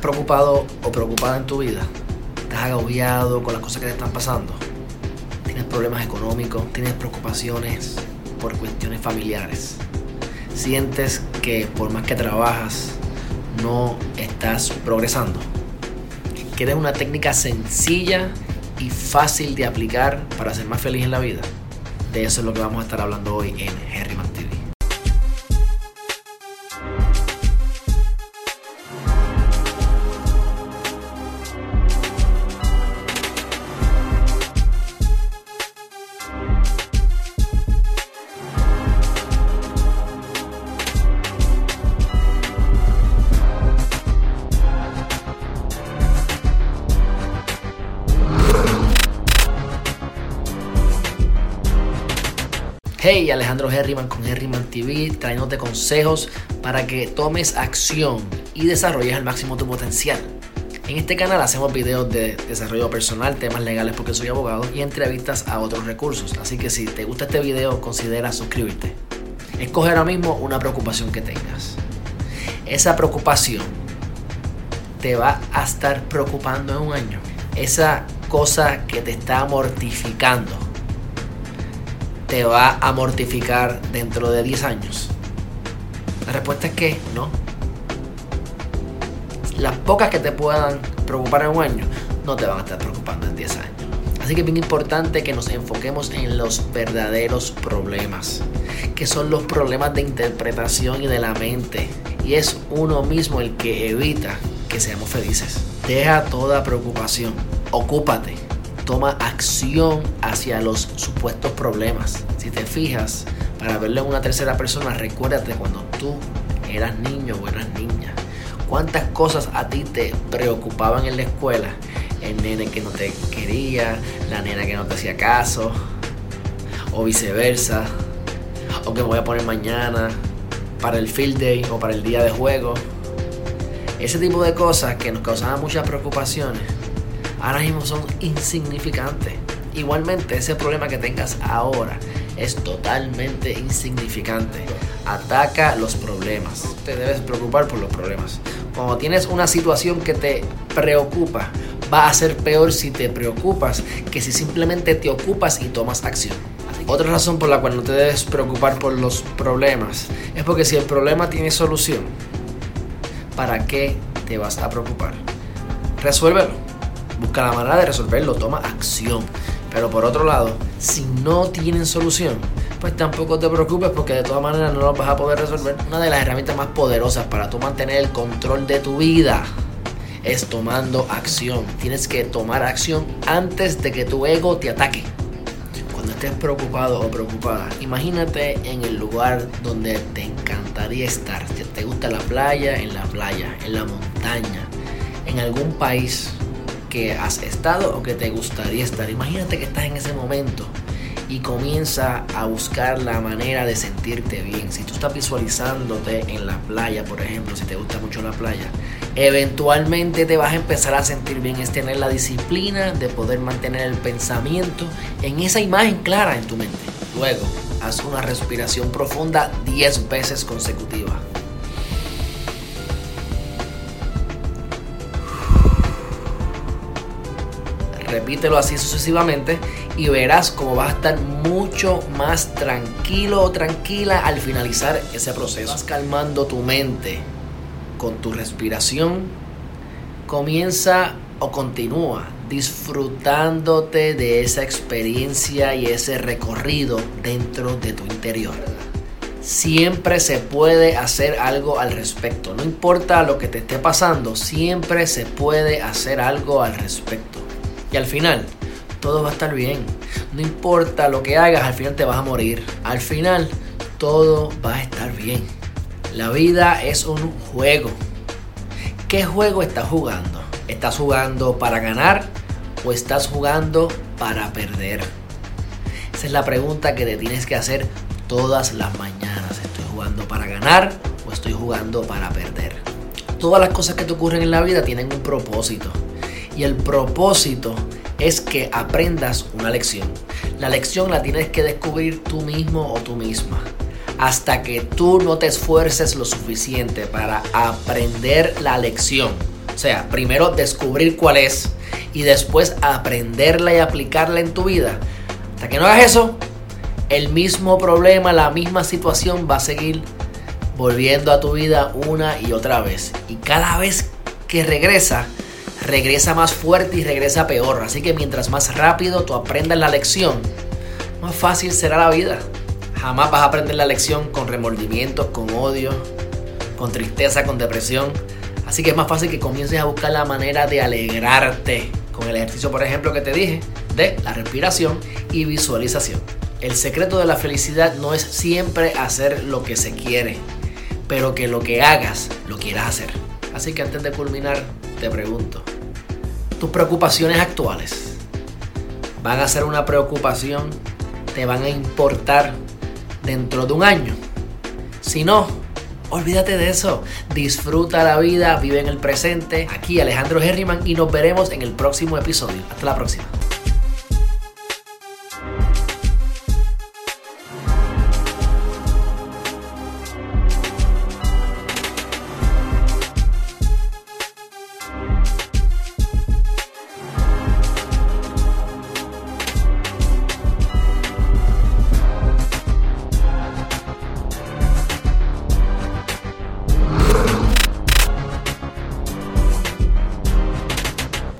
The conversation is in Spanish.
preocupado o preocupada en tu vida? ¿Estás agobiado con las cosas que te están pasando? ¿Tienes problemas económicos? ¿Tienes preocupaciones por cuestiones familiares? ¿Sientes que por más que trabajas no estás progresando? ¿Quieres una técnica sencilla y fácil de aplicar para ser más feliz en la vida? De eso es lo que vamos a estar hablando hoy en Herriman Hey, Alejandro Herriman con Herriman TV, trayéndote consejos para que tomes acción y desarrolles al máximo tu potencial. En este canal hacemos videos de desarrollo personal, temas legales porque soy abogado y entrevistas a otros recursos. Así que si te gusta este video, considera suscribirte. Escoge ahora mismo una preocupación que tengas. Esa preocupación te va a estar preocupando en un año. Esa cosa que te está mortificando te va a mortificar dentro de 10 años? La respuesta es que no. Las pocas que te puedan preocupar en un año no te van a estar preocupando en 10 años. Así que es bien importante que nos enfoquemos en los verdaderos problemas, que son los problemas de interpretación y de la mente. Y es uno mismo el que evita que seamos felices. Deja toda preocupación, ocúpate toma acción hacia los supuestos problemas. Si te fijas, para verlo en una tercera persona, recuérdate cuando tú eras niño o eras niña. ¿Cuántas cosas a ti te preocupaban en la escuela? El nene que no te quería, la nena que no te hacía caso, o viceversa, o que me voy a poner mañana para el field day o para el día de juego. Ese tipo de cosas que nos causaban muchas preocupaciones ahora mismo son insignificantes. Igualmente, ese problema que tengas ahora es totalmente insignificante. Ataca los problemas. Te debes preocupar por los problemas. Cuando tienes una situación que te preocupa, va a ser peor si te preocupas que si simplemente te ocupas y tomas acción. Otra razón por la cual no te debes preocupar por los problemas es porque si el problema tiene solución, ¿para qué te vas a preocupar? Resuélvelo busca la manera de resolverlo, toma acción. Pero por otro lado, si no tienen solución, pues tampoco te preocupes porque de todas maneras no lo vas a poder resolver. Una de las herramientas más poderosas para tú mantener el control de tu vida es tomando acción. Tienes que tomar acción antes de que tu ego te ataque. Cuando estés preocupado o preocupada, imagínate en el lugar donde te encantaría estar. Si te gusta la playa, en la playa, en la montaña, en algún país que has estado o que te gustaría estar. Imagínate que estás en ese momento y comienza a buscar la manera de sentirte bien. Si tú estás visualizándote en la playa, por ejemplo, si te gusta mucho la playa, eventualmente te vas a empezar a sentir bien. Es tener la disciplina de poder mantener el pensamiento en esa imagen clara en tu mente. Luego, haz una respiración profunda 10 veces consecutiva. Repítelo así sucesivamente y verás cómo vas a estar mucho más tranquilo o tranquila al finalizar ese proceso. Vas calmando tu mente con tu respiración. Comienza o continúa disfrutándote de esa experiencia y ese recorrido dentro de tu interior. Siempre se puede hacer algo al respecto. No importa lo que te esté pasando, siempre se puede hacer algo al respecto. Y al final, todo va a estar bien. No importa lo que hagas, al final te vas a morir. Al final, todo va a estar bien. La vida es un juego. ¿Qué juego estás jugando? ¿Estás jugando para ganar o estás jugando para perder? Esa es la pregunta que te tienes que hacer todas las mañanas. ¿Estoy jugando para ganar o estoy jugando para perder? Todas las cosas que te ocurren en la vida tienen un propósito. Y el propósito es que aprendas una lección. La lección la tienes que descubrir tú mismo o tú misma. Hasta que tú no te esfuerces lo suficiente para aprender la lección. sea, primero descubrir cuál es y después aprenderla y aplicarla en tu vida. Hasta que no hagas eso, el mismo problema, la misma situación va a seguir volviendo a tu vida una y otra vez. Y cada vez que regresa, regresa más fuerte y regresa peor. Así que mientras más rápido tú aprendas la lección, más fácil será la vida. Jamás vas a aprender la lección con remordimiento, con odio, con tristeza, con depresión. Así que es más fácil que comiences a buscar la manera de alegrarte con el ejercicio, por ejemplo, que te dije, de la respiración y visualización. El secreto de la felicidad no es siempre hacer lo que se quiere, pero que lo que hagas lo quieras hacer. Así que antes de culminar, te pregunto, ¿tus preocupaciones actuales van a ser una preocupación? ¿Te van a importar dentro de un año? Si no, olvídate de eso. Disfruta la vida, vive en el presente. Aquí Alejandro Herriman y nos veremos en el próximo episodio. Hasta la próxima.